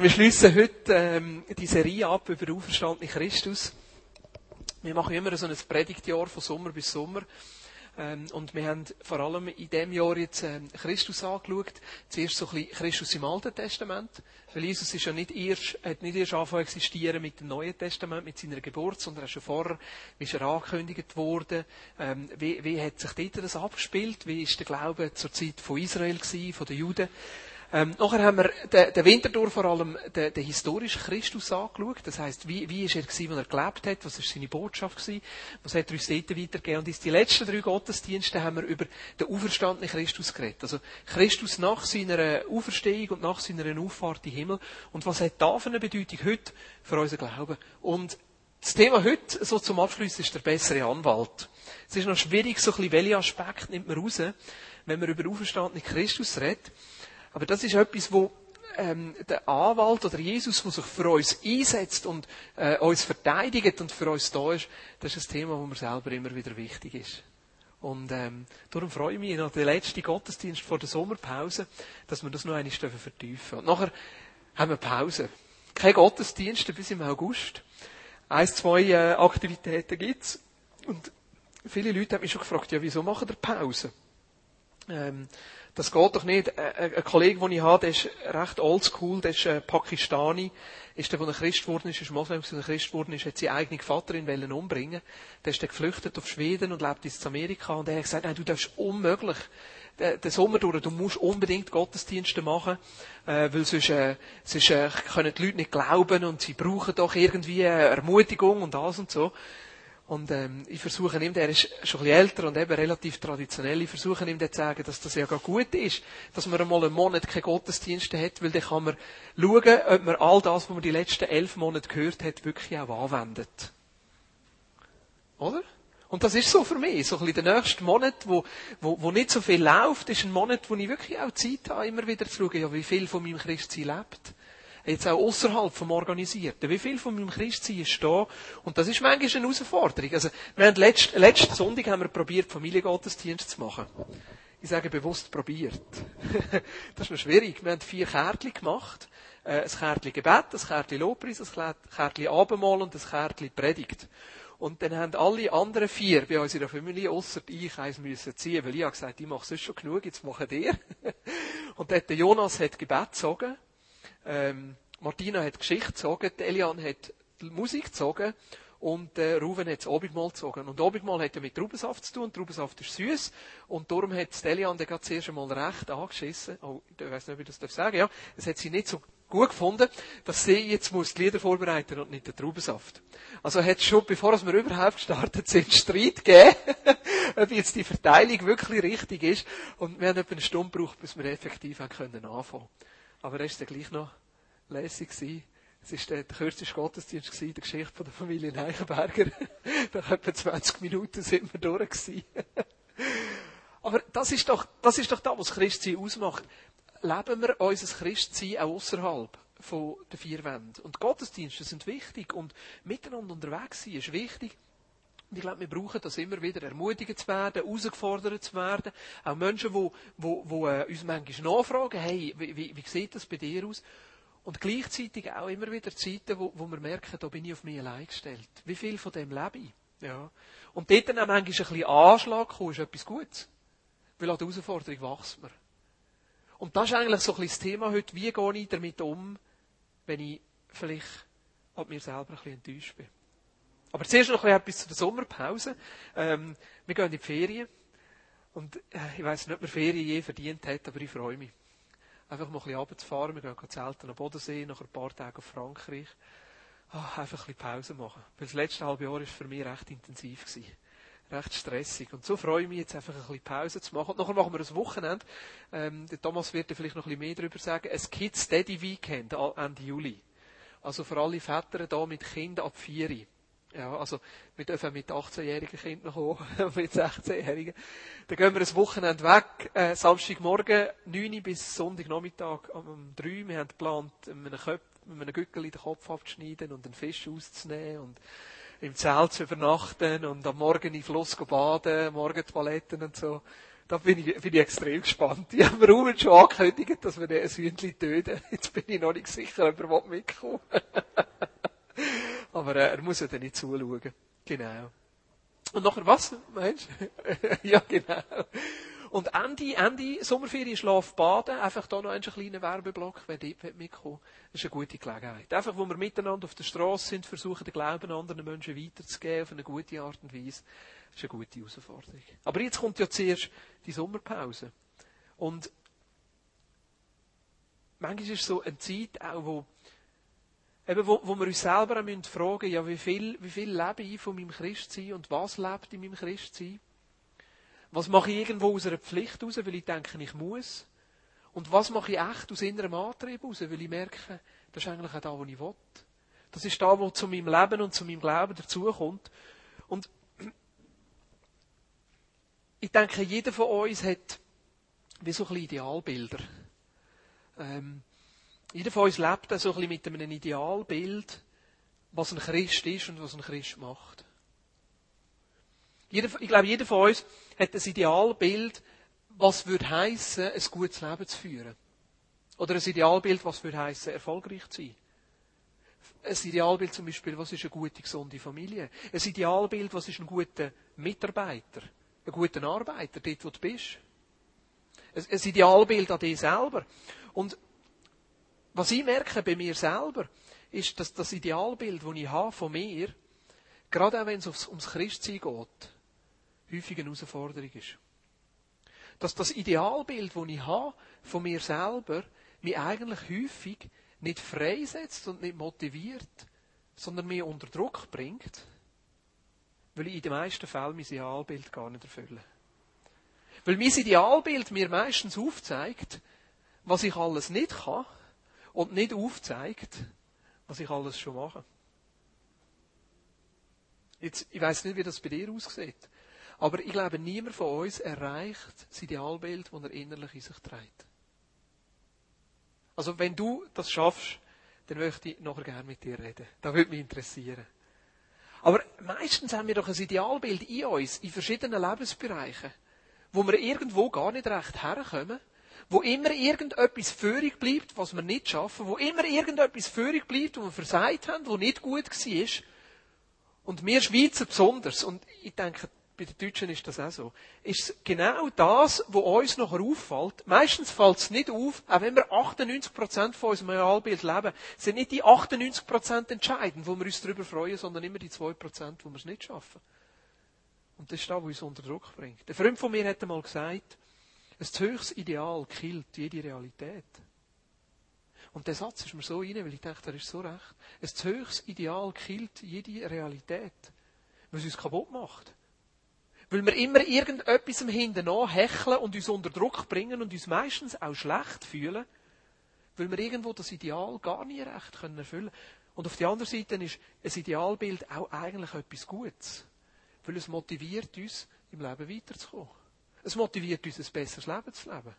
Wir schließen heute ähm, die Serie ab über den auferstandenen Christus. Wir machen immer so ein Predigtjahr von Sommer bis Sommer. Ähm, und wir haben vor allem in diesem Jahr jetzt ähm, Christus angeschaut. Zuerst so ein bisschen Christus im Alten Testament. Weil Jesus ist ja nicht erst, hat nicht erst angefangen zu existieren mit dem Neuen Testament, mit seiner Geburt, sondern schon vorher, wie ist er angekündigt worden, ähm, wie, wie hat sich dort das abgespielt, wie ist der Glaube zur Zeit von Israel gewesen, von den Juden. Ähm, nachher haben wir den, den Winter durch vor allem den, den historischen Christus angeschaut. Das heisst, wie, wie ist er gewesen, wenn er gelebt hat? Was ist seine Botschaft gewesen? Was hat er uns dort weitergegeben? Und in die letzten drei Gottesdienste haben wir über den auferstandenen Christus geredet. Also Christus nach seiner Auferstehung und nach seiner Auffahrt in den Himmel. Und was hat da für eine Bedeutung heute für unseren Glauben? Und das Thema heute, so zum Abschluss, ist der bessere Anwalt. Es ist noch schwierig, so ein bisschen, welche Aspekte nimmt man raus, wenn man über auferstandenen Christus redet. Aber das ist etwas, wo ähm, der Anwalt oder Jesus, der sich für uns einsetzt und äh, uns verteidigt und für uns da ist, das ist ein Thema, wo mir selber immer wieder wichtig ist. Und ähm, darum freue ich mich noch den letzten Gottesdienst vor der Sommerpause, dass wir das noch einmal vertiefen Und nachher haben wir Pause. Keine Gottesdienste bis im August. Eins, zwei äh, Aktivitäten gibt's. Und viele Leute haben mich schon gefragt, ja, wieso machen wir Pause? Ähm, das geht doch nicht. Ein, Kollege, den ich habe, der ist recht oldschool, der ist äh, Pakistani, ist der, der Christ geworden ist, ist Moslem, der Christ geworden ist, hat seine eigene Vaterin wollen umbringen. Der ist dann geflüchtet auf Schweden und lebt in Amerika und er hat gesagt, nein, du darfst unmöglich den Sommer durch, du musst unbedingt Gottesdienste machen, äh, weil sonst, äh, sonst können die Leute nicht glauben und sie brauchen doch irgendwie Ermutigung und das und so. Und ähm, ich versuche ihm, der ist schon ein bisschen älter und eben relativ traditionell, ich versuche ihm zu sagen, dass das ja gar gut ist, dass man einmal einen Monat keine Gottesdienste hat, weil dann kann man schauen, ob man all das, was man die letzten elf Monate gehört hat, wirklich auch anwendet. Oder? Und das ist so für mich. So ein bisschen der nächste Monat, wo, wo, wo nicht so viel läuft, ist ein Monat, wo ich wirklich auch Zeit habe, immer wieder zu schauen, ja, wie viel von meinem Christsein lebt jetzt auch außerhalb vom Organisierten. Wie viel von meinem Christsein ist da? Und das ist manchmal eine Herausforderung. Also, wir haben letzten, letzten Sonntag haben wir probiert, Familiengottesdienst zu machen. Ich sage bewusst probiert. das ist noch schwierig. Wir haben vier Kärtchen gemacht. Äh, ein Kärtchen Gebet, ein Kärtchen Lobpreis, ein Kärtchen Abendmahl und ein Kärtchen Predigt. Und dann haben alle anderen vier bei uns in der Familie, ausser ich, eins müssen ziehen, weil ich habe gesagt, ich mache sonst schon genug, jetzt machen ihr. und dann der Jonas hat Gebet gezogen. Ähm, Martina hat Geschichte gezogen, Elian hat Musik gezogen und äh, Ruven hat das Abendmahl gezogen. Und Abendmahl hat ja mit Traubensaft zu tun. Traubensaft ist süß und darum hat Elian dann gerade zuerst einmal recht angeschissen. Oh, ich weiß nicht, ob ich das sagen darf. Ja, es hat sie nicht so gut gefunden, dass sie jetzt muss die Lieder vorbereiten und nicht den Traubensaft. Also hat schon, bevor wir überhaupt gestartet sind, Streit gegeben, ob jetzt die Verteilung wirklich richtig ist. Und wir haben etwa eine Stunde gebraucht, bis wir effektiv anfangen können aber er war dann gleich noch lässig. Gewesen. Es war der, der kürzeste Gottesdienst gewesen, der Geschichte der Familie Neichenberger. Nach etwa 20 Minuten sind wir durch. Aber das ist doch, das ist doch das, was Christsein ausmacht. Leben wir unser Christsein auch außerhalb den vier Wänden. Und Gottesdienste sind wichtig und miteinander unterwegs sein ist wichtig. Und ich glaube, wir brauchen das immer wieder, ermutigt zu werden, herausgefordert zu werden. Auch Menschen, die, die, die uns manchmal nachfragen, hey, wie, wie, sieht das bei dir aus? Und gleichzeitig auch immer wieder Zeiten, wo, wo wir merken, da bin ich auf mich allein gestellt. Wie viel von dem lebe ich? Ja. Und dort dann auch manchmal ein bisschen Anschlag kommen, ist etwas Gutes. Weil an der Herausforderung wächst man. Und das ist eigentlich so ein bisschen das Thema heute. Wie gehe ich damit um, wenn ich vielleicht an mir selber ein bisschen enttäuscht bin? Aber zuerst noch etwas zu der Sommerpause. Ähm, wir gehen in die Ferien. Und äh, ich weiß nicht, ob man Ferien je verdient hat, aber ich freue mich. Einfach mal ein bisschen runterzufahren. Wir gehen zelten am Bodensee, nach ein paar Tagen auf Frankreich. Oh, einfach ein bisschen Pause machen. Weil das letzte halbe Jahr war für mich recht intensiv. Gewesen. Recht stressig. Und so freue ich mich jetzt einfach ein bisschen Pause zu machen. Und nachher machen wir ein Wochenende. Ähm, der Thomas wird da vielleicht noch ein bisschen mehr darüber sagen. Ein Kids Daddy Weekend Ende Juli. Also für alle Väter da mit Kindern ab 4 ja, also, wir dürfen mit 18-jährigen Kindern kommen, mit 16-jährigen. Dann gehen wir ein Wochenende weg, äh, Samstagmorgen, 9 bis Sonntagnachmittag um 3. Wir haben geplant, mit einem Gückel den Kopf abzuschneiden und einen Fisch auszunehmen und im Zelt zu übernachten und am Morgen in den Fluss baden, Morgen Toiletten und so. Da bin ich, bin ich extrem gespannt. Die haben mir schon angekündigt, dass wir ein Hühnchen töten. Jetzt bin ich noch nicht sicher, ob er mitkommen Aber äh, er muss ja dann nicht zuschauen. Genau. Und nachher was? Meinst du? ja, genau. Und Ende, Ende Sommerferien Schlaf baden, einfach da noch einen kleinen Werbeblock, wenn dort mitkommen Das ist eine gute Gelegenheit. Einfach, wo wir miteinander auf der Straße sind, versuchen, den Glauben anderen Menschen weiterzugeben, auf eine gute Art und Weise. Das ist eine gute Herausforderung. Aber jetzt kommt ja zuerst die Sommerpause. Und manchmal ist es so eine Zeit auch, wo, eben, wo, wo wir uns selber fragen müssen, ja, wie viel, wie viel lebe ich von meinem Christsein und was lebt in meinem Christsein? Was mache ich irgendwo aus einer Pflicht raus, weil ich denke, ich muss? Und was mache ich echt aus innerem Antrieb raus, weil ich merke, das ist eigentlich auch da, wo ich will. Das ist da, wo zu meinem Leben und zu meinem Glauben dazukommt. Und ich denke, jeder von uns hat wie so ein Idealbilder. Ähm, jeder von uns lebt so ein bisschen mit einem Idealbild, was ein Christ ist und was ein Christ macht. Jeder, ich glaube, jeder von uns hat ein Idealbild, was würde heißen, ein gutes Leben zu führen. Oder ein Idealbild, was würde heißen, erfolgreich zu sein. Ein Idealbild zum Beispiel, was ist eine gute, gesunde Familie. Ein Idealbild, was ist ein guter Mitarbeiter. Ein guter Arbeiter, dort wo du bist. Ein Idealbild an dir selber. Und was ich merke bei mir selber, ist, dass das Idealbild, das ich habe von mir, gerade auch wenn es ums Christsein geht, häufig eine Herausforderung ist. Dass das Idealbild, das ich habe von mir selber, mich eigentlich häufig nicht freisetzt und nicht motiviert, sondern mir unter Druck bringt, weil ich in den meisten Fällen mein Idealbild gar nicht erfülle. Weil mein Idealbild mir meistens aufzeigt, was ich alles nicht kann und nicht aufzeigt, was ich alles schon mache. Jetzt, ich weiß nicht, wie das bei dir aussieht. Aber ich glaube, niemand von uns erreicht das Idealbild, das er innerlich in sich trägt. Also, wenn du das schaffst, dann möchte ich nachher gerne mit dir reden. Das würde mich interessieren. Aber meistens haben wir doch ein Idealbild in uns, in verschiedenen Lebensbereichen, wo wir irgendwo gar nicht recht herkommen, wo immer irgendetwas führig bleibt, was wir nicht schaffen, wo immer irgendetwas führig bleibt, wo wir versagt haben, wo nicht gut war. Und wir Schweizer besonders, und ich denke, bei den Deutschen ist das auch so, ist genau das, was uns nachher auffällt. Meistens fällt es nicht auf, auch wenn wir 98% von unserem Realbild leben, sind nicht die 98% entscheidend, wo wir uns darüber freuen, sondern immer die 2%, wo wir es nicht schaffen. Und das ist das, was uns unter Druck bringt. Ein Freund von mir hat einmal gesagt, ein höchstes Ideal killt jede Realität. Und der Satz ist mir so rein, weil ich denke, der ist so recht. Ein höchstes Ideal killt jede Realität, was uns kaputt macht. Weil wir immer irgendetwas im Hinten hecheln und uns unter Druck bringen und uns meistens auch schlecht fühlen, weil wir irgendwo das Ideal gar nie recht können erfüllen Und auf der anderen Seite ist ein Idealbild auch eigentlich etwas Gutes. Weil es motiviert uns, im Leben weiterzukommen. Es motiviert uns, ein besseres Leben zu leben.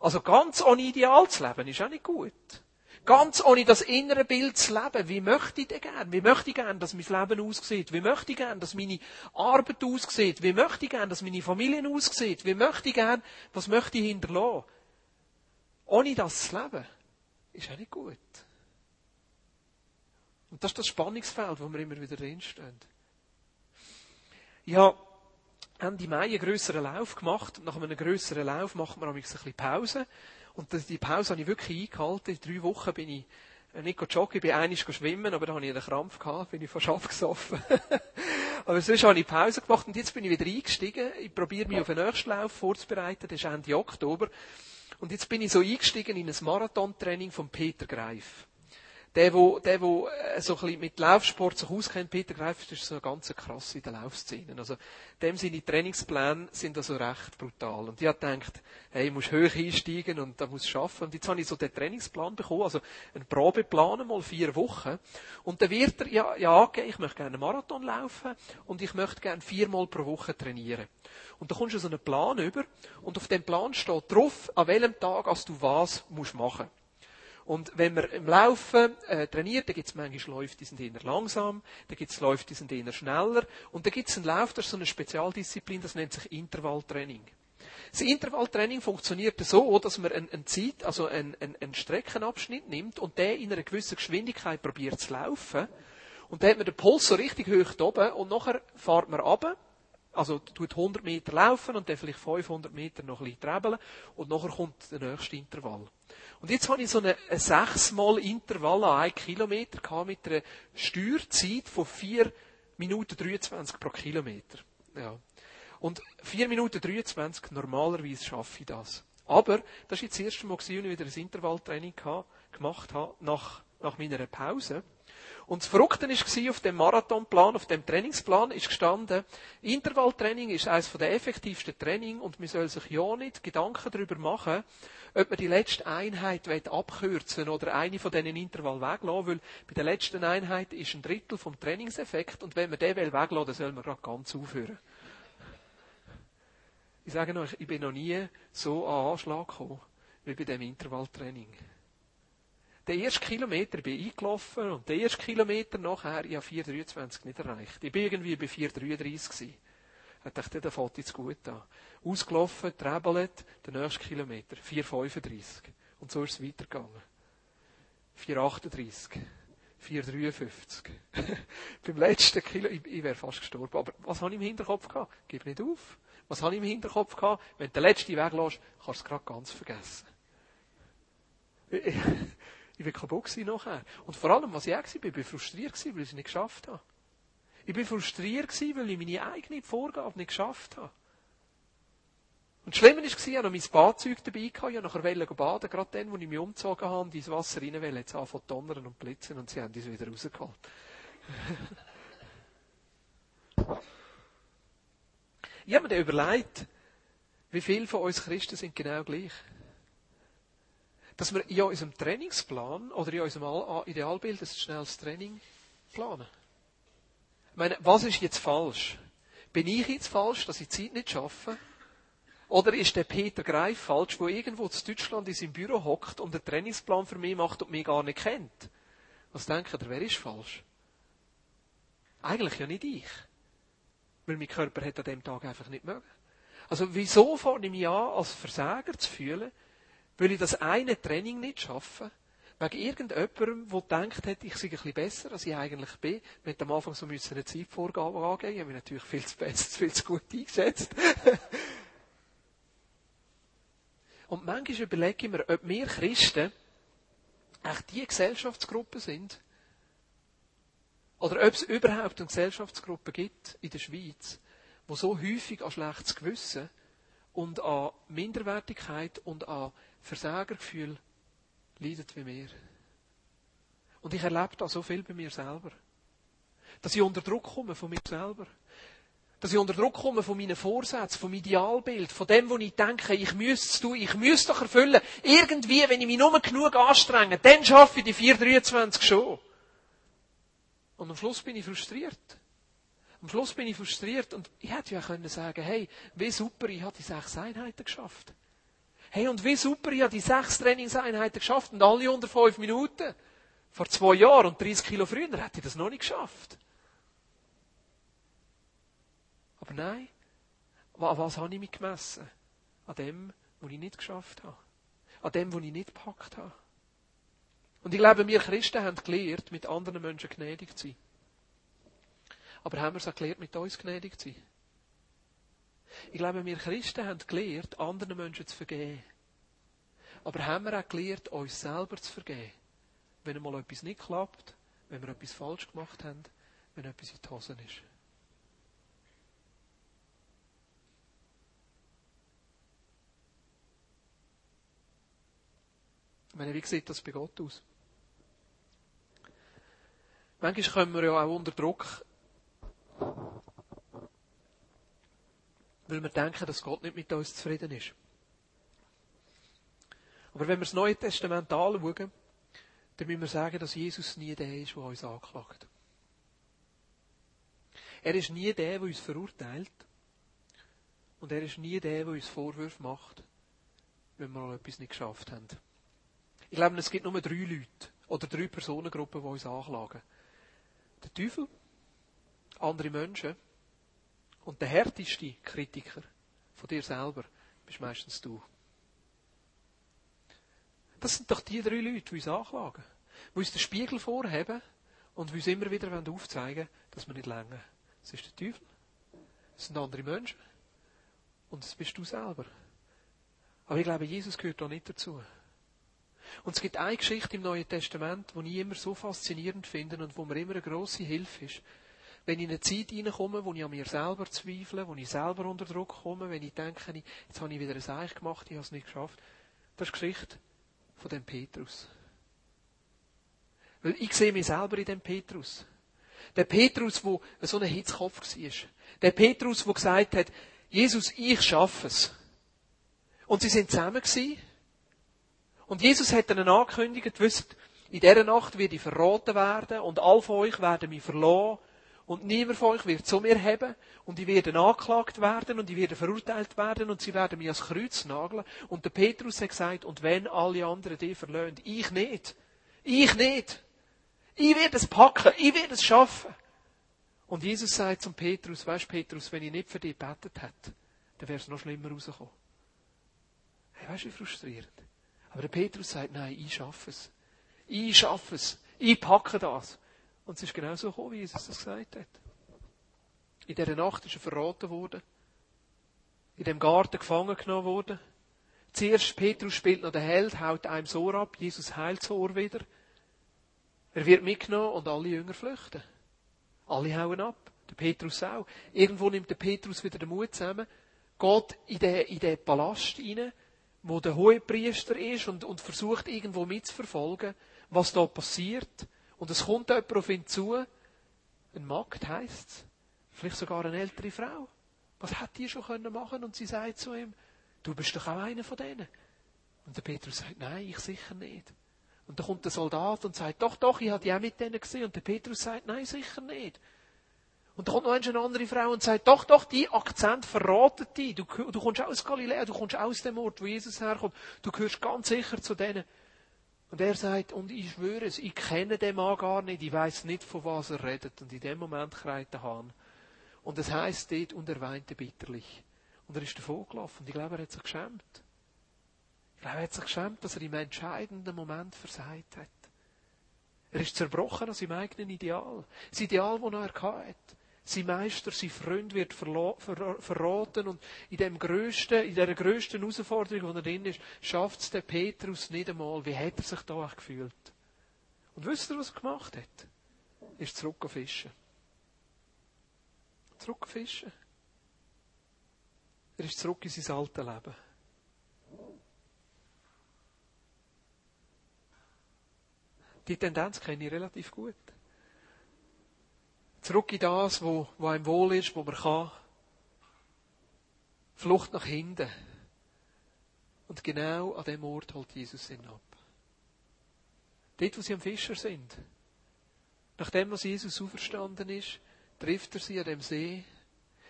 Also ganz ohne Ideal zu leben, ist auch nicht gut. Ganz ohne das innere Bild zu leben. Wie möchte ich denn gern? Wie möchte ich gern, dass mein Leben aussieht? Wie möchte ich gern, dass meine Arbeit aussieht? Wie möchte ich gern, dass meine Familie aussieht? Wie möchte ich gern, was möchte ich hinterlassen? Ohne das zu leben, ist auch nicht gut. Und das ist das Spannungsfeld, wo wir immer wieder drinstehen. Ich Ende Mai einen grösseren Lauf gemacht. Nach einem grösseren Lauf macht man ein bisschen Pause. Und die Pause habe ich wirklich eingehalten. In drei Wochen bin ich äh, nicht joggen, ich bin einig schwimmen, aber da habe ich einen Krampf gehabt, bin ich von Schaff gesoffen. aber sonst habe ich Pause gemacht und jetzt bin ich wieder eingestiegen. Ich probiere mich auf den nächsten Lauf vorzubereiten, das ist Ende Oktober. Und jetzt bin ich so eingestiegen in ein Marathontraining von Peter Greif. Der, wo, der, wo äh, so ein bisschen mit Laufsport sich auskennt, Peter Greif, ist so ganz krass in den Laufszenen. Also, dem seine Trainingspläne sind also recht brutal. Und ich habe gedacht, hey, ich muss hoch einsteigen und da muss schaffen. Und jetzt habe ich so den Trainingsplan bekommen, also einen Probeplan mal vier Wochen. Und dann wird er ja, ja ich möchte gerne einen Marathon laufen und ich möchte gerne viermal pro Woche trainieren. Und da kommst du so einen Plan über und auf dem Plan steht drauf, an welchem Tag, als du was musst machen. Und wenn man im Laufen äh, trainiert, dann gibt es manchmal Läufe, die sind eher langsam, dann gibt es Läufe, die sind eher schneller. Und dann gibt es einen Lauf, das ist so eine Spezialdisziplin, das nennt sich Intervalltraining. das Intervalltraining funktioniert so, dass man eine Zeit, also einen, einen Streckenabschnitt nimmt und der in einer gewissen Geschwindigkeit probiert zu laufen. Und dann hat man den Puls so richtig hoch oben und nachher fährt man runter also, tut 100 Meter laufen und dann vielleicht 500 Meter noch ein bisschen trebeln und nachher kommt der nächste Intervall. Und jetzt habe ich so einen, einen sechsmal Intervall an 1 Kilometer gehabt mit einer Steuerzeit von 4 Minuten 23 pro Kilometer. Ja. Und 4 Minuten 23, normalerweise schaffe ich das. Aber, das war jetzt das erste Mal, als ich wieder ein Intervalltraining gemacht habe, nach, nach meiner Pause. Und das Verrückte war, auf dem Marathonplan, auf dem Trainingsplan ist gestanden, Intervalltraining ist eines der effektivsten Training und man soll sich ja nicht Gedanken darüber machen, ob man die letzte Einheit abkürzen oder eine von diesen Intervall weglassen weil bei der letzten Einheit ist ein Drittel vom Trainingseffekt und wenn man den weglassen will, dann soll man gerade ganz aufhören. Ich sage noch, ich bin noch nie so an Anschlag gekommen, wie bei dem Intervalltraining den ersten Kilometer bin ich eingelaufen und den ersten Kilometer nachher, ich habe 4,23 nicht erreicht. Ich bin irgendwie bei 4,33 gewesen. Ich dachte, der fällt jetzt gut an. Ausgelaufen, trebelt, der nächste Kilometer, 4,35. Und so ist es weitergegangen. 4,38. 4,53. Beim letzten Kilo, ich, ich wäre fast gestorben. Aber was habe ich im Hinterkopf gehabt? Gib nicht auf. Was habe ich im Hinterkopf gehabt? Wenn du den letzten weglässt, kannst du es gerade ganz vergessen. Ich war kaputt nachher. Und vor allem, was ich auch war, ich war frustriert, weil ich es nicht geschafft habe. Ich war frustriert, weil ich meine eigene Vorgabe nicht geschafft habe. Und das Schlimme war, ich hatte noch mein Badzeug dabei, ich wollte nachher baden, gerade dann, als ich mich umgezogen habe und ins Wasser rein wollte, jetzt anfangen donnern und blitzen und sie haben uns wieder rausgeholt. ich habe mir dann überlegt, wie viele von uns Christen sind genau gleich dass wir in unserem Trainingsplan oder in unserem Idealbild ein schnelles Training planen. Ich meine, was ist jetzt falsch? Bin ich jetzt falsch, dass ich die Zeit nicht schaffe? Oder ist der Peter Greif falsch, wo irgendwo in Deutschland in seinem Büro hockt und einen Trainingsplan für mich macht und mich gar nicht kennt? Was denkt ihr, wer ist falsch? Eigentlich ja nicht ich. Weil mein Körper hat an dem Tag einfach nicht mögen. Also wieso fange ich mich an, als Versager zu fühlen, weil ich das eine Training nicht schaffe, wegen irgendjemandem, der denkt hat, ich sei ein bisschen besser, als ich eigentlich bin. Wir hätten am Anfang so müssen eine Zeitvorgabe angeben. Ich habe mich natürlich viel zu besser, viel zu gut eingesetzt. Und manchmal überlege ich mir, ob wir Christen echt die Gesellschaftsgruppe sind, oder ob es überhaupt eine Gesellschaftsgruppe gibt in der Schweiz, wo so häufig an schlechtes Gewissen und an Minderwertigkeit und an Versagergefühl leidet wie mir. Und ich erlebe da so viel bei mir selber. Dass ich unter Druck komme von mir selber. Dass ich unter Druck komme von meinen Vorsätzen, vom Idealbild, von dem, wo ich denke, ich müsste es tun, ich müsste doch erfüllen. Irgendwie, wenn ich mich nur genug anstrenge, dann schaffe ich die 423 schon. Und am Schluss bin ich frustriert. Am Schluss bin ich frustriert und ich hätte ja können sagen, hey, wie super, ich habe die sechs Einheiten geschafft. Hey, und wie super, ich habe die sechs Trainingseinheiten geschafft und alle unter fünf Minuten. Vor zwei Jahren und 30 Kilo früher hätte ich das noch nicht geschafft. Aber nein, an was habe ich mich gemessen? An dem, was ich nicht geschafft habe. An dem, was ich nicht gepackt habe. Und ich glaube, wir Christen haben gelernt, mit anderen Menschen gnädig zu sein. Aber haben wir es auch gelernt, mit uns gnädig zu sein? Ich glaube, wir Christen haben gelernt, anderen Menschen zu vergeben. Aber haben wir auch gelernt, uns selber zu vergeben? Wenn einmal etwas nicht klappt, wenn wir etwas falsch gemacht haben, wenn etwas in die Hose ist. Meine, wie sieht das bei Gott aus? Manchmal kommen wir ja auch unter Druck, weil wir denken, dass Gott nicht mit uns zufrieden ist. Aber wenn wir das Neue Testament anschauen, dann müssen wir sagen, dass Jesus nie der ist, der uns anklagt. Er ist nie der, der uns verurteilt. Und er ist nie der, der uns Vorwürfe macht, wenn wir etwas nicht geschafft haben. Ich glaube, es gibt nur drei Leute oder drei Personengruppen, die uns anklagen. Der Teufel, andere Menschen und der härteste Kritiker von dir selber bist meistens du. Das sind doch die drei Leute, die uns anklagen. Die uns den Spiegel vorheben und uns immer wieder aufzeigen dass wir nicht länger. Das ist der Teufel. Das sind andere Menschen. Und das bist du selber. Aber ich glaube, Jesus gehört da nicht dazu. Und es gibt eine Geschichte im Neuen Testament, die ich immer so faszinierend finde und wo mir immer eine grosse Hilfe ist. Wenn ich in eine Zeit hineinkomme, wo ich an mir selber zweifle, wo ich selber unter Druck komme, wenn ich denke, jetzt habe ich wieder ein Eich gemacht, ich habe es nicht geschafft. Das ist die Geschichte von dem Petrus. Weil ich sehe mich selber in dem Petrus. Der Petrus, wo so ein Hitzkopf war. Der Petrus, der gesagt hat, Jesus, ich schaffe es. Und sie sind zusammen gewesen. Und Jesus hat ihnen angekündigt, wisst, in dieser Nacht werde ich verraten werden und all von euch werden mich verlassen und niemand von euch wird zu mir haben und ich werde angeklagt werden und ich werde verurteilt werden und sie werden mich ans Kreuz nageln. Und der Petrus hat gesagt, und wenn alle anderen die verlöhnen, ich nicht. Ich nicht. Ich werde es packen, ich werde es schaffen. Und Jesus sagt zum Petrus, weißt Petrus, wenn ich nicht für dich gebetet hätte, dann wäre es noch schlimmer rausgekommen. Hey, weißt du, wie frustrierend. Aber der Petrus sagt, nein, ich schaffe es. Ich schaffe es. Ich packe das. Und es ist genau so gekommen, wie Jesus das gesagt hat. In dieser Nacht ist er verraten worden. In dem Garten gefangen genommen worden. Zuerst Petrus spielt noch den Held, haut einem das Ohr ab. Jesus heilt das Ohr wieder. Er wird mitgenommen und alle Jünger flüchten. Alle hauen ab. Der Petrus auch. Irgendwo nimmt der Petrus wieder den Mut zusammen, geht in den, in den Palast hinein, wo der Hohepriester ist und, und versucht irgendwo mitzuverfolgen, was da passiert. Und es kommt jemand auf ihn zu, ein Magd heisst vielleicht sogar eine ältere Frau. Was hat die schon können machen? Und sie sagt zu ihm, du bist doch auch einer von denen. Und der Petrus sagt, nein, ich sicher nicht. Und dann kommt der Soldat und sagt, doch, doch, ich habe die auch mit denen gesehen. Und der Petrus sagt, nein, sicher nicht. Und dann kommt noch eine andere Frau und sagt, doch, doch, die Akzent verratet dich. Du, du kommst aus Galiläa, du kommst aus dem Ort, wo Jesus herkommt. Du gehörst ganz sicher zu denen. Und er sagt, und ich schwöre es, ich kenne den Mann gar nicht, ich weiß nicht, von was er redet. Und in dem Moment kreit der Hahn. Und es heißt dort, und er weinte bitterlich. Und er ist davon gelaufen. Und ich glaube, er hat sich geschämt. Er hat sich geschämt, dass er im entscheidenden Moment versagt hat. Er ist zerbrochen an seinem eigenen Ideal. Das Ideal, das er hatte. Sein Meister, sein Freund wird verraten und in dem größten, in dieser grössten Herausforderung, wo er drin ist, schafft es der Petrus nicht einmal. Wie hat er sich da gefühlt? Und wisst ihr, was er gemacht hat? Er ist zurück auf Fischen. Zurück auf Fischen. Er ist zurück in sein altes Leben. Die Tendenz kenne ich relativ gut. Zurück in das, wo, wo einem wohl ist, wo man kann. Flucht nach hinten. Und genau an dem Ort holt Jesus ihn ab. Dort, wo sie am Fischer sind. Nachdem, was Jesus auferstanden ist, trifft er sie an dem See.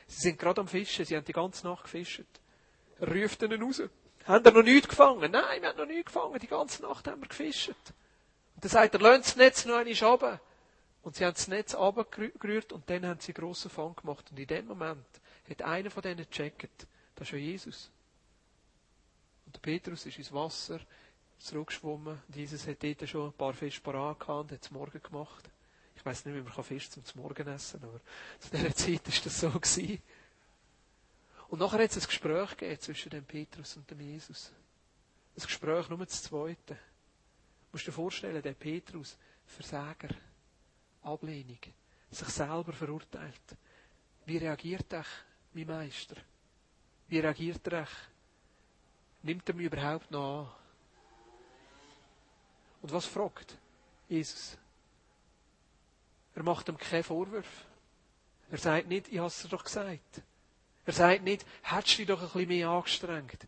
Sie sind gerade am Fischen, sie haben die ganze Nacht gefischt. Er ruft ihnen raus. Haben wir noch nichts gefangen? Nein, wir haben noch nichts gefangen. Die ganze Nacht haben wir gefischt. Und dann sagt er, lönt das Netz noch einmal runter. Und sie haben das Netz runtergerührt und dann haben sie einen grossen Fang gemacht. Und in dem Moment hat einer von denen gecheckt, das ist ja Jesus. Und der Petrus ist ins Wasser zurückgeschwommen. Und Jesus hat dort schon ein paar Fische parat gehabt und hat es morgen gemacht. Ich weiß nicht, wie man Fisch zum Morgen essen kann, aber zu dieser Zeit war das so. Gewesen. Und nachher hat es ein Gespräch gegeben zwischen dem Petrus und dem Jesus. Ein Gespräch nur das Zweite. Du musst dir vorstellen, der Petrus, Versager, Ablehnung, sich selber verurteilt. Wie reagiert er, mein Meister? Wie reagiert er? Nimmt er mich überhaupt noch an? Und was fragt Jesus? Er macht ihm keinen Vorwurf. Er sagt nicht, ich habe es dir doch gesagt. Er sagt nicht, hättest du dich doch ein bisschen mehr angestrengt.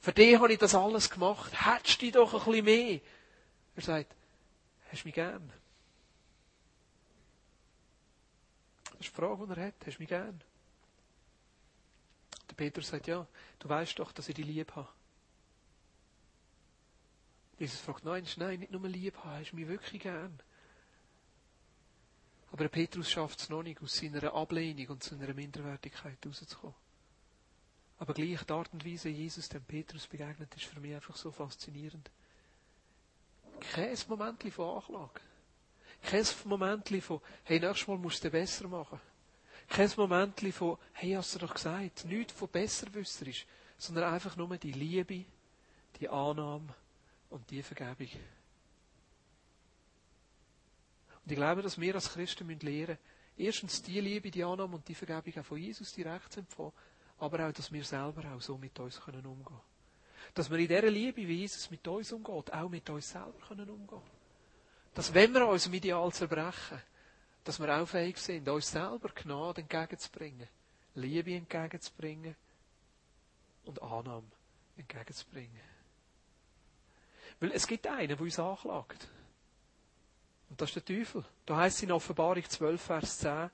Für dich habe ich das alles gemacht. Hättest du dich doch ein bisschen mehr. Er sagt, hast du mich gern? Das ist die Frage, die er hat. Hast du mich gern? Der Peter sagt, ja, du weißt doch, dass ich dich lieb habe. Jesus fragt, nein, nein, nicht nur lieb haben, hast du mich wirklich gern? Aber der Petrus schafft es noch nicht, aus seiner Ablehnung und seiner Minderwertigkeit rauszukommen. Aber gleich die Art und Weise, Jesus dem Petrus begegnet, ist für mich einfach so faszinierend. Kein Moment von Anklage. Kein Moment von, hey, nächstes Mal musst du es besser machen. Kein Moment von, hey, hast du doch gesagt, nichts von besserwisserisch, sondern einfach nur die Liebe, die Annahme und die Vergebung. Und ich glaube, dass wir als Christen lernen müssen, erstens die Liebe, die Annahme und die Vergebung auch von Jesus direkt zu empfangen, aber auch, dass wir selber auch so mit uns können umgehen Dass wir in dieser Liebe, wie Jesus mit uns umgeht, auch mit uns selber können umgehen Dass wenn wir uns im Ideal zerbrechen, dass wir auch fähig sind, uns selber Gnade entgegenzubringen, Liebe entgegenzubringen und Annahme entgegenzubringen. Weil es gibt einen, der uns anklagt. Und das ist der Teufel. Da heißt es in Offenbarung 12, Vers 10,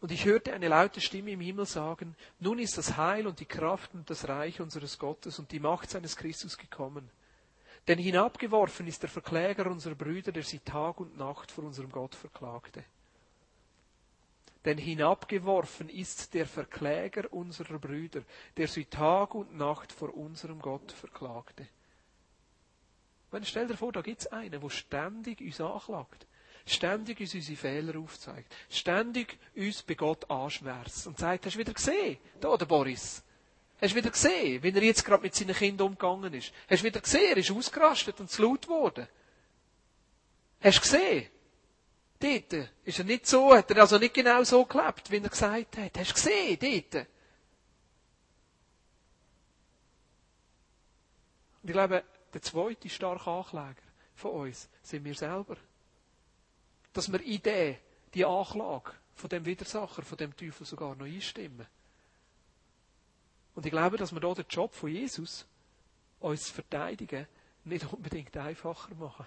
und ich hörte eine laute Stimme im Himmel sagen, nun ist das Heil und die Kraft und das Reich unseres Gottes und die Macht seines Christus gekommen. Denn hinabgeworfen ist der Verkläger unserer Brüder, der sie Tag und Nacht vor unserem Gott verklagte. Denn hinabgeworfen ist der Verkläger unserer Brüder, der sie Tag und Nacht vor unserem Gott verklagte. Wenn stell dir vor, da gibt's einen, der ständig uns anklagt ständig uns unsere Fehler aufzeigt, ständig uns bei Gott anschwärzt und sagt, hast du wieder gesehen, da der Boris? Hast du wieder gesehen, wie er jetzt gerade mit seinen Kindern umgegangen ist? Hast du wieder gesehen, er ist ausgerastet und zu laut geworden? Hast du gesehen? Dort ist er nicht so, hat er also nicht genau so gelebt, wie er gesagt hat. Hast du gesehen, dort? Und ich glaube, der zweite starke Ankläger von uns sind wir selber dass wir in die, die Anklage von dem Widersacher, von dem Teufel sogar noch einstimmen. Und ich glaube, dass wir da den Job von Jesus, uns zu verteidigen, nicht unbedingt einfacher machen.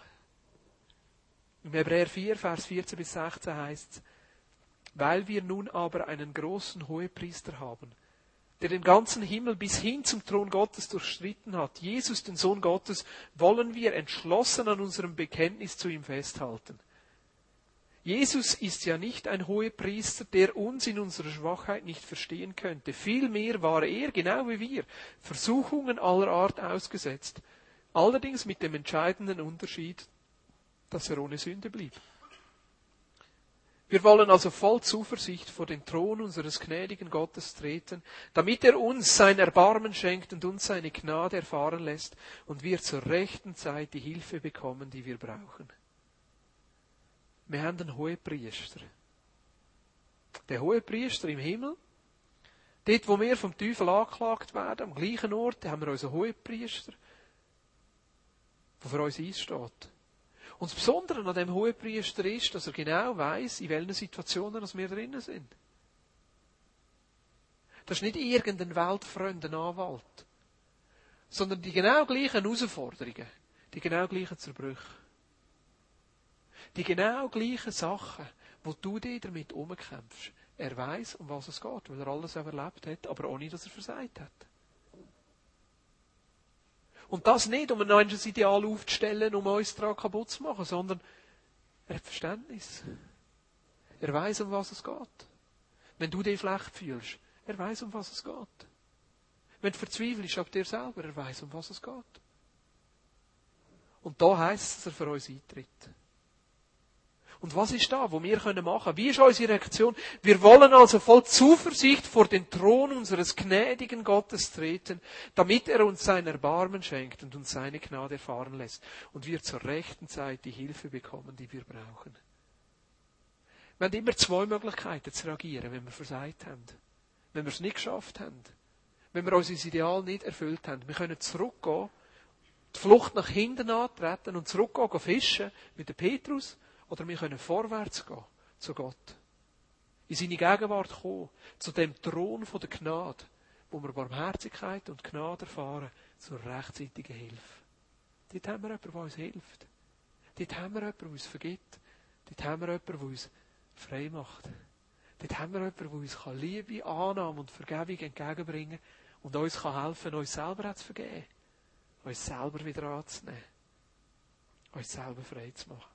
Im Hebräer 4, Vers 14 bis 16 heißt es, weil wir nun aber einen großen Hohepriester haben, der den ganzen Himmel bis hin zum Thron Gottes durchstritten hat, Jesus, den Sohn Gottes, wollen wir entschlossen an unserem Bekenntnis zu ihm festhalten. Jesus ist ja nicht ein Hohepriester, der uns in unserer Schwachheit nicht verstehen könnte. Vielmehr war er, genau wie wir, Versuchungen aller Art ausgesetzt. Allerdings mit dem entscheidenden Unterschied, dass er ohne Sünde blieb. Wir wollen also voll Zuversicht vor den Thron unseres gnädigen Gottes treten, damit er uns sein Erbarmen schenkt und uns seine Gnade erfahren lässt und wir zur rechten Zeit die Hilfe bekommen, die wir brauchen. Wir haben einen Hohepriester. Der Hohepriester im Himmel, dort, wo wir vom Teufel angeklagt werden, am gleichen Ort, haben wir unseren Hohepriester, der für uns einsteht. Und das Besondere an dem Hohepriester ist, dass er genau weiß, in welchen Situationen wir drinnen sind. Das ist nicht irgendein weltfremder Anwalt, sondern die genau gleichen Herausforderungen, die genau gleichen Zerbrüche. Die genau gleichen Sachen, wo du dir damit umkämpfst. Er weiß, um was es geht, weil er alles überlebt hat, aber ohne, dass er versagt hat. Und das nicht, um ein neues Ideal aufzustellen, um uns daran kaputt zu machen, sondern er hat Verständnis. Er weiß, um was es geht. Wenn du dich schlecht fühlst, er weiß, um was es geht. Wenn du verzweifelst ab dir selber, er weiß, um was es geht. Und da heißt es, dass er für uns eintritt. Und was ist da, wo wir können machen? Wie ist unsere Reaktion? Wir wollen also voll Zuversicht vor den Thron unseres gnädigen Gottes treten, damit er uns sein Erbarmen schenkt und uns seine Gnade erfahren lässt und wir zur rechten Zeit die Hilfe bekommen, die wir brauchen. Wir haben immer zwei Möglichkeiten zu reagieren, wenn wir versagt haben. Wenn wir es nicht geschafft haben. Wenn wir unser Ideal nicht erfüllt haben. Wir können zurückgehen, die Flucht nach hinten antreten und zurückgehen, fischen mit dem Petrus oder wir können vorwärts gehen zu Gott. In seine Gegenwart kommen, zu dem Thron der Gnade, wo wir Barmherzigkeit und Gnade erfahren, zur rechtzeitigen Hilfe. Dort haben wir jemanden, der uns hilft. Dort haben wir jemanden, der uns vergibt. Dort haben wir jemanden, der uns frei macht. Dort haben wir jemanden, der uns Liebe, Annahme und Vergebung entgegenbringen kann und uns helfen kann, uns selber zu vergeben. Uns selber wieder anzunehmen. Uns selber frei zu machen.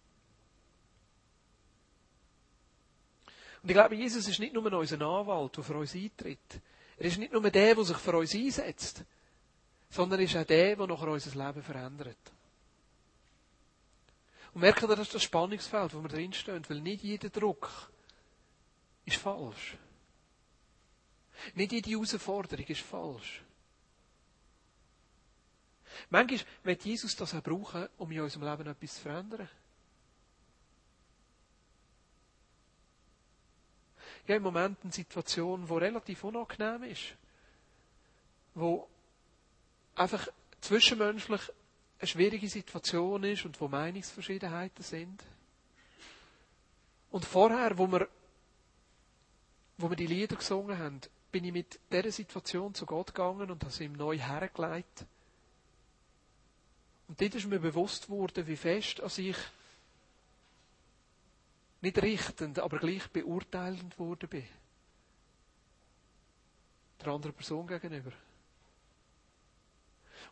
Und ich glaube, Jesus ist nicht nur unser Anwalt, der für uns eintritt. Er ist nicht nur der, der sich für uns einsetzt, sondern er ist auch der, der nachher unser Leben verändert. Und merkt ihr, das ist das Spannungsfeld, wo wir drinstehen, weil nicht jeder Druck ist falsch. Nicht jede Herausforderung ist falsch. Manchmal wird Jesus das auch brauchen, um in unserem Leben etwas zu verändern. Habe im Moment eine Situation, die relativ unangenehm ist. Wo einfach zwischenmenschlich eine schwierige Situation ist und wo Meinungsverschiedenheiten sind. Und vorher, wo wir, wo wir die Lieder gesungen haben, bin ich mit dieser Situation zu Gott gegangen und habe sie ihm neu hergelegt. Und dort ist mir bewusst worden, wie fest als ich nicht richtend, aber gleich beurteilend worden bin. Der anderen Person gegenüber.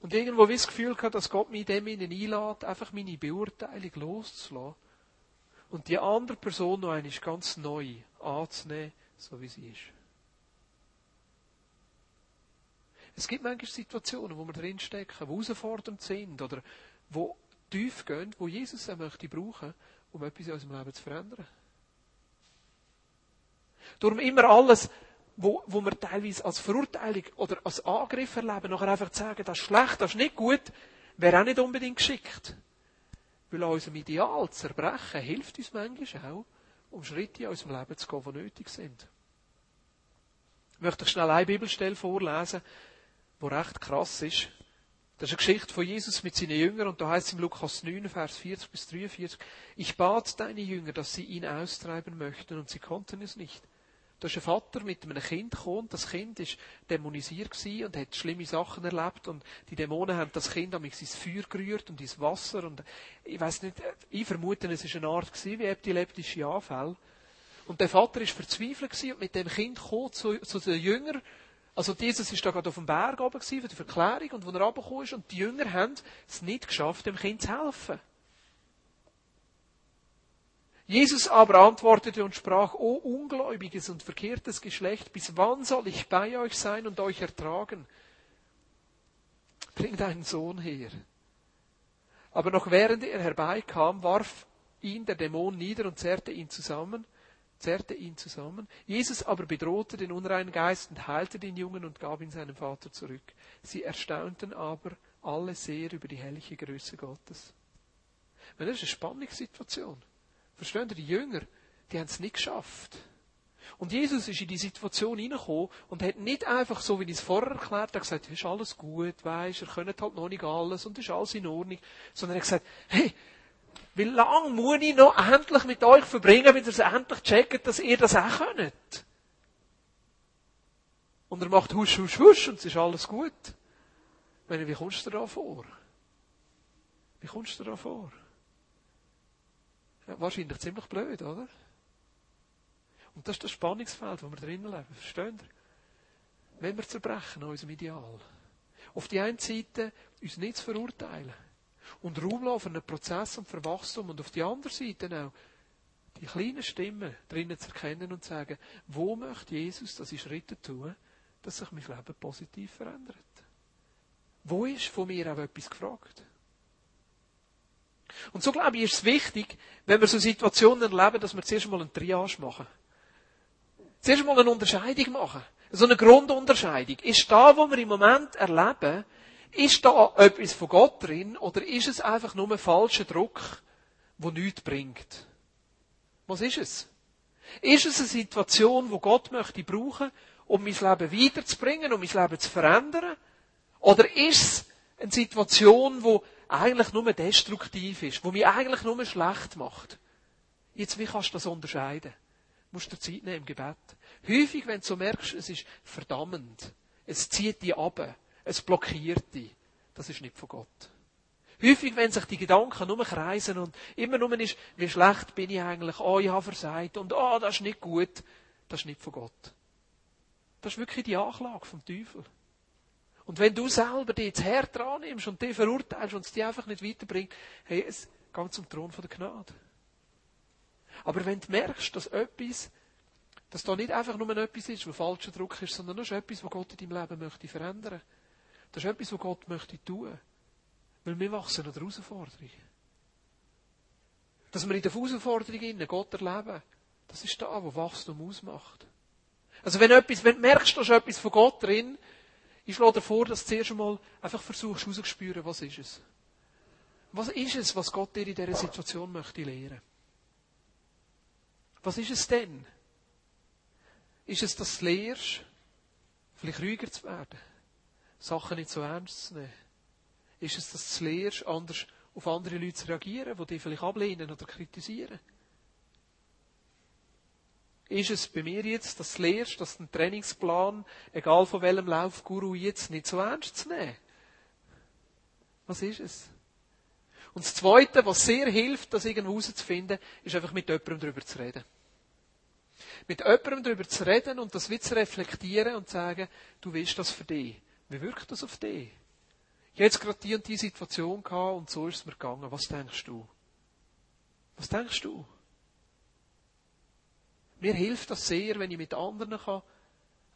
Und irgendwo wie das Gefühl gehabt, dass Gott mich dem ihnen einlädt, einfach meine Beurteilung loszulassen. Und die andere Person noch einmal ganz neu anzunehmen, so wie sie ist. Es gibt manchmal Situationen, wo wir drinstecken, die herausfordernd sind oder wo tief gehen, wo Jesus auch möchte brauchen, um etwas in unserem Leben zu verändern. Darum immer alles, wo, wo wir teilweise als Verurteilung oder als Angriff erleben, nachher einfach zu sagen, das ist schlecht, das ist nicht gut, wäre auch nicht unbedingt geschickt. Weil an unserem Ideal zerbrechen hilft uns manchmal auch, um Schritte in unserem Leben zu gehen, die nötig sind. Ich möchte schnell eine Bibelstelle vorlesen, wo recht krass ist. Das ist eine Geschichte von Jesus mit seinen Jüngern und da heißt es im Lukas 9, Vers 40 bis 43, ich bat deine Jünger, dass sie ihn austreiben möchten und sie konnten es nicht. Da ist ein Vater mit einem Kind gekommen, das Kind war dämonisiert und hat schlimme Sachen erlebt und die Dämonen haben das Kind ins Feuer gerührt und ins Wasser und ich weiß nicht, ich vermute, es war eine Art wie epileptische Anfälle. Und der Vater war verzweifelt und mit dem Kind kam zu, zu den Jüngern also Jesus ist da gerade auf dem Berg oben für die Verklärung und wo er runtergekommen ist und die Jünger haben es nicht geschafft, dem Kind zu helfen. Jesus aber antwortete und sprach, O ungläubiges und verkehrtes Geschlecht, bis wann soll ich bei euch sein und euch ertragen? Bring deinen Sohn her. Aber noch während er herbeikam, warf ihn der Dämon nieder und zerrte ihn zusammen zerrte ihn zusammen. Jesus aber bedrohte den unreinen Geist und heilte den Jungen und gab ihn seinem Vater zurück. Sie erstaunten aber alle sehr über die herrliche Größe Gottes. Das ist eine Spannungssituation. Verstehen Sie, die Jünger, die haben es nicht geschafft. Und Jesus ist in die Situation hineingekommen und hat nicht einfach, so wie ich es vorher erklärt habe, gesagt, ist alles gut, weisst, ihr könnt halt noch nicht alles und ist alles in Ordnung. Sondern er hat gesagt, hey, wie lange muss ich noch endlich mit euch verbringen, bis ihr es endlich checkt, dass ihr das auch könnt? Und er macht husch, husch, husch und es ist alles gut. Ich meine, wie kommst du da vor? Wie kommst du da vor? Ja, wahrscheinlich ziemlich blöd, oder? Und das ist das Spannungsfeld, wo wir drinnen leben. Verstehen ihr? Wenn wir zerbrechen an unserem Ideal. Auf die einen Seite uns nicht zu verurteilen und Raum lassen einen Prozess und für Wachstum und auf die andere Seite auch die kleinen Stimmen drinnen zu erkennen und zu sagen, wo möchte Jesus, dass ich Schritte tue, dass sich mein Leben positiv verändert? Wo ist von mir auch etwas gefragt? Und so glaube ich, ist es wichtig, wenn wir so Situationen erleben, dass wir zuerst mal eine Triage machen. Zuerst mal eine Unterscheidung machen. So eine Grundunterscheidung. Ist da, wo wir im Moment erleben, ist da etwas von Gott drin oder ist es einfach nur ein falscher Druck, der nichts bringt? Was ist es? Ist es eine Situation, wo Gott möchte brauchen, um mein Leben weiterzubringen, um mein Leben zu verändern? Oder ist es eine Situation, wo eigentlich nur destruktiv ist, wo mich eigentlich nur schlecht macht? Jetzt, wie kannst du das unterscheiden? Du musst dir Zeit nehmen im Gebet. Häufig, wenn du so merkst, es ist verdammend, es zieht dich ab, es blockiert dich. Das ist nicht von Gott. Häufig, wenn sich die Gedanken nur kreisen und immer nur ist, wie schlecht bin ich eigentlich, oh, ich habe versagt und oh, das ist nicht gut, das ist nicht von Gott. Das ist wirklich die Anklage vom Teufel. Und wenn du selber dich jetzt her dran nimmst und dich verurteilst und es dich einfach nicht weiterbringt, hey, es geht zum Thron der Gnade. Aber wenn du merkst, dass etwas Dass da nicht einfach nur etwas ist, was falscher Druck ist, sondern ist etwas, was Gott in deinem Leben möchte verändern. Das ist etwas, was Gott möchte tun. Weil wir wachsen an der Herausforderung. Dass wir in der Herausforderung Gott erleben, das ist da, wo Wachstum ausmacht. Also wenn, etwas, wenn du merkst, da ist etwas von Gott drin, ich schlage dir vor, dass du zuerst einmal einfach versuchst herauszuspüren, was ist es. Was ist es, was Gott dir in dieser Situation möchte lehren? Was ist es denn? Ist es, dass du lehrst, vielleicht ruhiger zu werden? Sachen nicht so ernst zu nehmen? Ist es, dass du lehrst, anders auf andere Leute zu reagieren, die dich vielleicht ablehnen oder kritisieren? Ist es bei mir jetzt, dass du lehrst, dass einen Trainingsplan, egal von welchem Laufguru jetzt, nicht so ernst zu nehmen? Was ist es? Und das Zweite, was sehr hilft, das irgendwo herauszufinden, ist einfach mit jemandem darüber zu reden. Mit jemandem darüber zu reden und das wieder zu reflektieren und zu sagen, du willst das für dich. Wie wirkt das auf dich? Ich habe jetzt gerade die und die Situation gehabt und so ist es mir gegangen. Was denkst du? Was denkst du? Mir hilft das sehr, wenn ich mit anderen kann,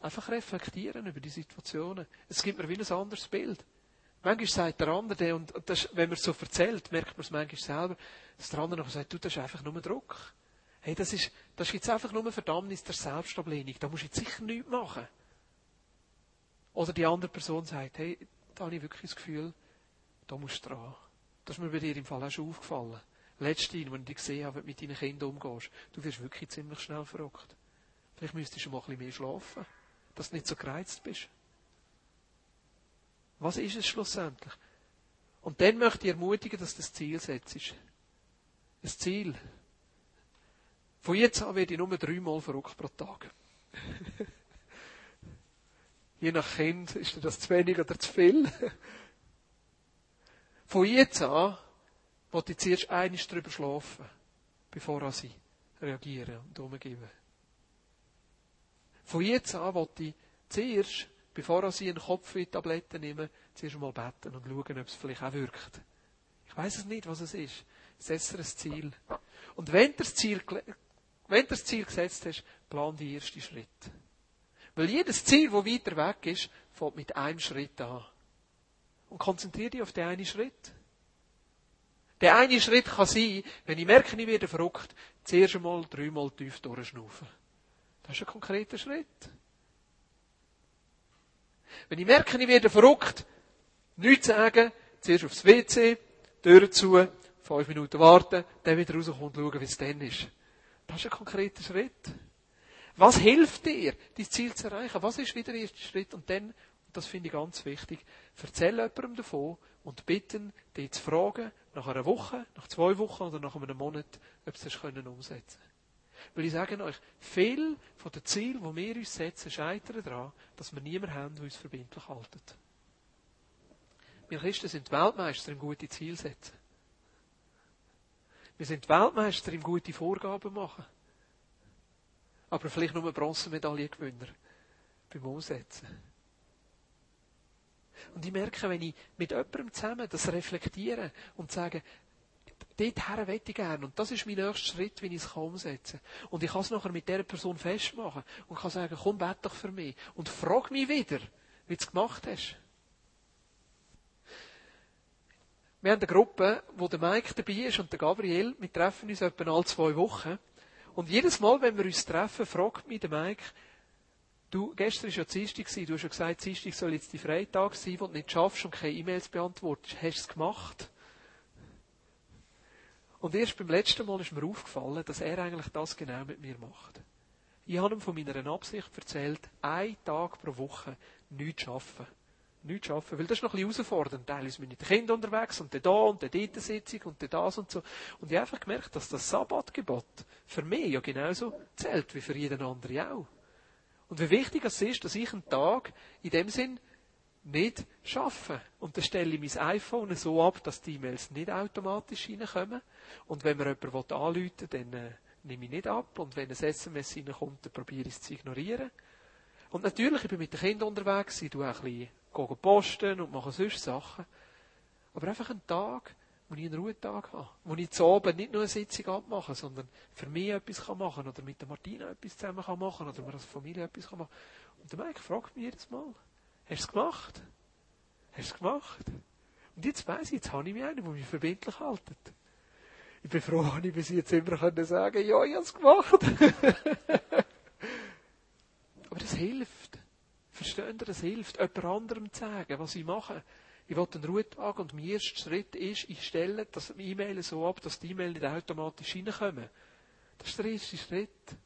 einfach reflektieren über die Situationen. Es gibt mir wie ein anderes Bild. Manchmal sagt der andere, und das, wenn man es so erzählt, merkt man es manchmal selber, dass der andere noch sagt, du, das ist einfach nur Druck. Hey, das ist, das ist jetzt einfach nur Verdammnis der Selbstablehnung. Da musst du jetzt sicher nichts machen. Oder die andere Person sagt, hey, da habe ich wirklich das Gefühl, da musst du dran. Das ist mir bei dir im Fall auch schon aufgefallen. Letztens, wenn ich dich gesehen habe, wie du mit deinen Kindern umgehst, du wirst wirklich ziemlich schnell verrückt. Vielleicht müsstest du mal ein bisschen mehr schlafen, dass du nicht so gereizt bist. Was ist es schlussendlich? Und dann möchte ich ermutigen, dass du das Ziel setzt. Ein Ziel. Von jetzt an werde ich nur dreimal verrückt pro Tag. Je nach Kind ist dir das zu wenig oder zu viel. Von jetzt an wollte ich zuerst einiges darüber schlafen, bevor ich reagieren und umgeben. Von jetzt an wollte ich zuerst bevor sie einen Kopf in Tabletten nehmen, zuerst mal beten und schauen, ob es vielleicht auch wirkt. Ich weiß es nicht, was es ist. Setz dir ein Ziel. Und wenn du das Ziel, wenn du das Ziel gesetzt hast, plan die ersten Schritt. Weil jedes Ziel, das weiter weg ist, fängt mit einem Schritt an. Und konzentriere dich auf den einen Schritt. Der eine Schritt kann sein, wenn ich merke, ich werde verrückt, zuerst einmal dreimal tief durchschnaufen. Das ist ein konkreter Schritt. Wenn ich merke, ich werde verrückt, nichts sagen, zuerst aufs WC, Tür zu, fünf Minuten warten, dann wieder rauskommen und schauen, wie es dann ist. Das ist ein konkreter Schritt. Was hilft dir, dein Ziel zu erreichen? Was ist wieder der erste Schritt? Und dann, und das finde ich ganz wichtig, erzähl jemandem davon und bitten, dich zu fragen, nach einer Woche, nach zwei Wochen oder nach einem Monat, ob sie es umsetzen können. Weil ich sage euch, viel von den Zielen, die wir uns setzen, scheitern daran, dass wir niemanden haben, der uns verbindlich haltet. Wir Christen sind Weltmeister im gute Ziel setzen. Wir sind Weltmeister im gute Vorgaben machen. Aber vielleicht nur Bronzemedaillengewinner beim Umsetzen. Und ich merke, wenn ich mit jemandem zusammen das reflektiere und sage, dorthin will ich gerne. Und das ist mein nächster Schritt, wie ich es umsetzen kann. Und ich kann es nachher mit dieser Person festmachen und kann sagen, komm, bete doch für mich. Und frag mich wieder, wie du es gemacht hast. Wir haben eine Gruppe, wo der Mike dabei ist und der Gabriel. Wir treffen uns etwa alle zwei Wochen. Und jedes Mal, wenn wir uns treffen, fragt mich der Mike, du, gestern war ja Dienstag, du hast ja gesagt, Dienstag soll jetzt die Freitag sein, wo du nicht schaffst und keine E-Mails beantwortest. Hast du es gemacht? Und erst beim letzten Mal ist mir aufgefallen, dass er eigentlich das genau mit mir macht. Ich habe ihm von meiner Absicht erzählt, einen Tag pro Woche nichts zu arbeiten. Nichts arbeiten, weil das ist noch ein bisschen herausfordernd. Teilweise sind mit den Kindern unterwegs und dann da und dann dort Sitzung und dann das und so. Und ich habe einfach gemerkt, dass das Sabbatgebot für mich ja genauso zählt wie für jeden anderen auch. Und wie wichtig es ist, dass ich einen Tag in dem Sinn nicht schaffen. Und dann stelle ich mein iPhone so ab, dass die E-Mails nicht automatisch reinkommen. Und wenn mir jemand anrufen will, dann äh, nehme ich nicht ab. Und wenn ein SMS reinkommt, dann probiere ich es zu ignorieren. Und natürlich, ich bin mit den Kindern unterwegs, ich tue auch ein bisschen posten und mache sonst Sachen. Aber einfach einen Tag, wo ich einen Ruhetag habe, wo ich zu oben nicht nur eine Sitzung abmache, sondern für mich etwas kann machen oder mit der Martina etwas zusammen kann machen oder wir als Familie etwas kann machen. Und der Mike fragt mich jedes Mal, hast du es gemacht? Hast du es gemacht? Und jetzt weiss ich, jetzt habe ich mich einen, der mich verbindlich haltet. Ich bin froh, dass ich bis jetzt immer können sagen ja, ich habe es gemacht. Aber das hilft. Versteht ihr, das hilft, jemand anderem zu sagen, was ich mache. Ich will einen Ruhetag und mein erster Schritt ist, ich stelle das E-Mail so ab, dass die E-Mail nicht automatisch reinkommen. Das ist der erste Schritt.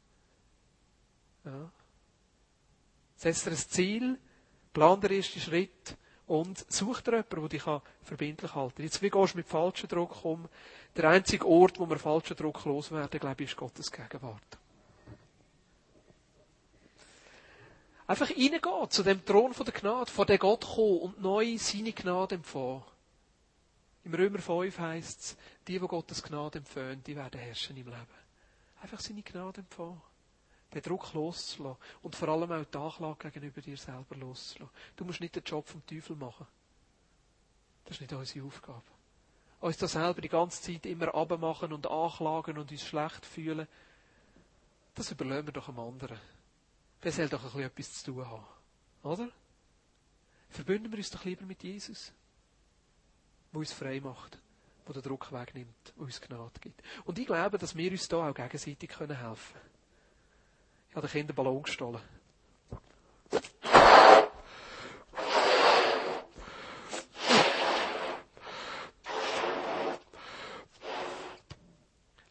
Ja. Setzt dir ein Ziel, plan den ersten Schritt und such dir jemanden, der dich verbindlich halten kann. Jetzt, wie gehst du mit falschem Druck um? Der einzige Ort, wo wir falschen Druck loswerden, glaube ich, ist Gottes Gegenwart. Einfach reingehen zu dem Thron von der Gnade, vor dem Gott kommen und neu seine Gnade empfangen. Im Römer 5 heißt es, die, die Gottes Gnade empfangen, die werden herrschen im Leben. Einfach seine Gnade empfangen. Den Druck loszulassen. Und vor allem auch die Anklage gegenüber dir selber loszulassen. Du musst nicht den Job vom Teufel machen. Das ist nicht unsere Aufgabe. Uns da selber die ganze Zeit immer abmachen und anklagen und uns schlecht fühlen, das überlegen wir doch einem anderen der soll doch ein bisschen etwas zu tun haben. Oder? Verbünden wir uns doch lieber mit Jesus, der uns frei macht, der den Druck wegnimmt, der uns Gnade gibt. Und ich glaube, dass wir uns da auch gegenseitig helfen können. Ich habe den Kindern Ballon gestohlen.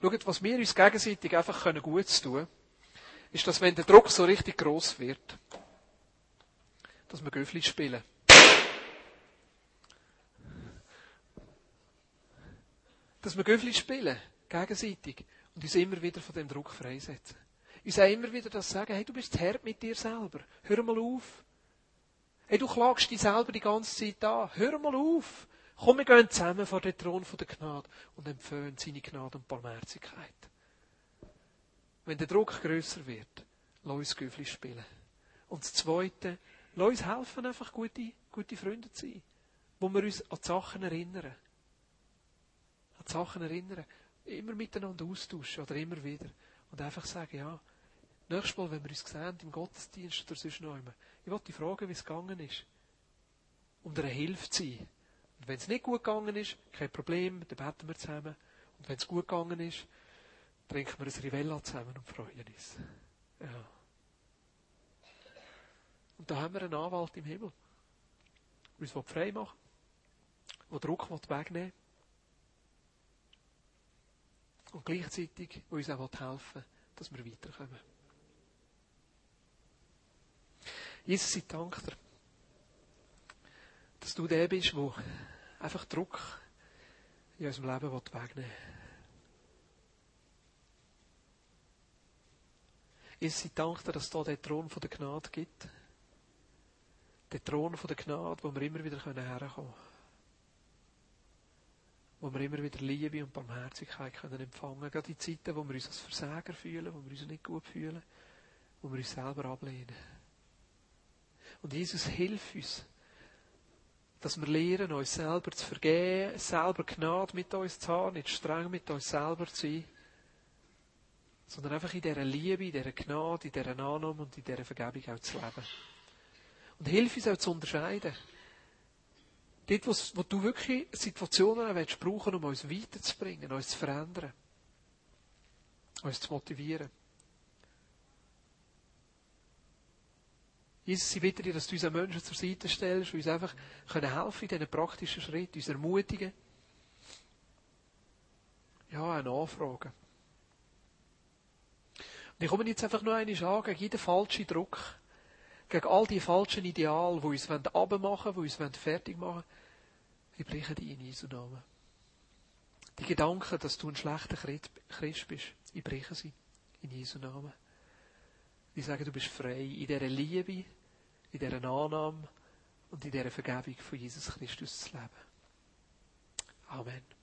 Schaut, was wir uns gegenseitig einfach gut tun können, ist, dass wenn der Druck so richtig groß wird, dass wir Göffli spielen. Dass wir Göffli spielen, gegenseitig, und uns immer wieder von dem Druck freisetzen. Uns auch immer wieder das sagen, hey, du bist hart mit dir selber. Hör mal auf. Hey, du klagst dich selber die ganze Zeit an. Hör mal auf. Komm, wir gehen zusammen vor den Thron der Gnade und empfehlen seine Gnade und Barmherzigkeit. Wenn der Druck größer wird, lass uns Güffli spielen. Und das Zweite, lass uns helfen, einfach gute, gute Freunde zu sein. Wo wir uns an die Sachen erinnern. An die Sachen erinnern. Immer miteinander austauschen oder immer wieder. Und einfach sagen, ja, nächstes Mal, wenn wir uns sehen, im Gottesdienst oder sonst noch immer, ich wollte fragen, wie es gegangen ist. Um dir eine Hilfe zu sein. Und wenn es nicht gut gegangen ist, kein Problem, dann beten wir zusammen. Und wenn es gut gegangen ist, trinken wir ein Rivella zusammen und freuen uns. Ja. Und da haben wir einen Anwalt im Himmel, der uns frei machen will, der Druck wegnehmen will und gleichzeitig uns auch helfen will, dass wir weiterkommen. Jesus, ich danke dir, dass du der bist, der einfach Druck in unserem Leben wegnehmen will. Jesus, ich danke dir, dass es da den Thron von der Gnade gibt. Den Thron von der Gnade, wo wir immer wieder herkommen können. Wo wir immer wieder Liebe und Barmherzigkeit können empfangen Gerade in Zeiten, wo wir uns als Versager fühlen, wo wir uns nicht gut fühlen, wo wir uns selber ablehnen. Und Jesus, hilf uns, dass wir lernen, uns selber zu vergeben, selber Gnade mit uns zu haben, nicht streng mit uns selber zu sein sondern einfach in dieser Liebe, in dieser Gnade, in dieser Annahme und in dieser Vergebung auch zu leben. Und hilf uns auch zu unterscheiden. Dort, wo, du wirklich Situationen willst brauchen, um uns weiterzubringen, uns zu verändern, uns zu motivieren. Jesus, ich bitte dir, dass du unseren Menschen zur Seite stellst, uns einfach können helfen in diesen praktischen Schritten, uns ermutigen. Ja, auch nachfragen. Ich komme jetzt einfach nur einmal an gegen jeden falschen Druck, gegen all die falschen Ideale, die uns abmachen wollen, die uns fertig machen Ich breche die in Jesu Namen. Die Gedanken, dass du ein schlechter Christ bist, ich breche sie in Jesu Namen. Ich sage, du bist frei in dieser Liebe, in dieser Annahme und in dieser Vergebung von Jesus Christus zu leben. Amen.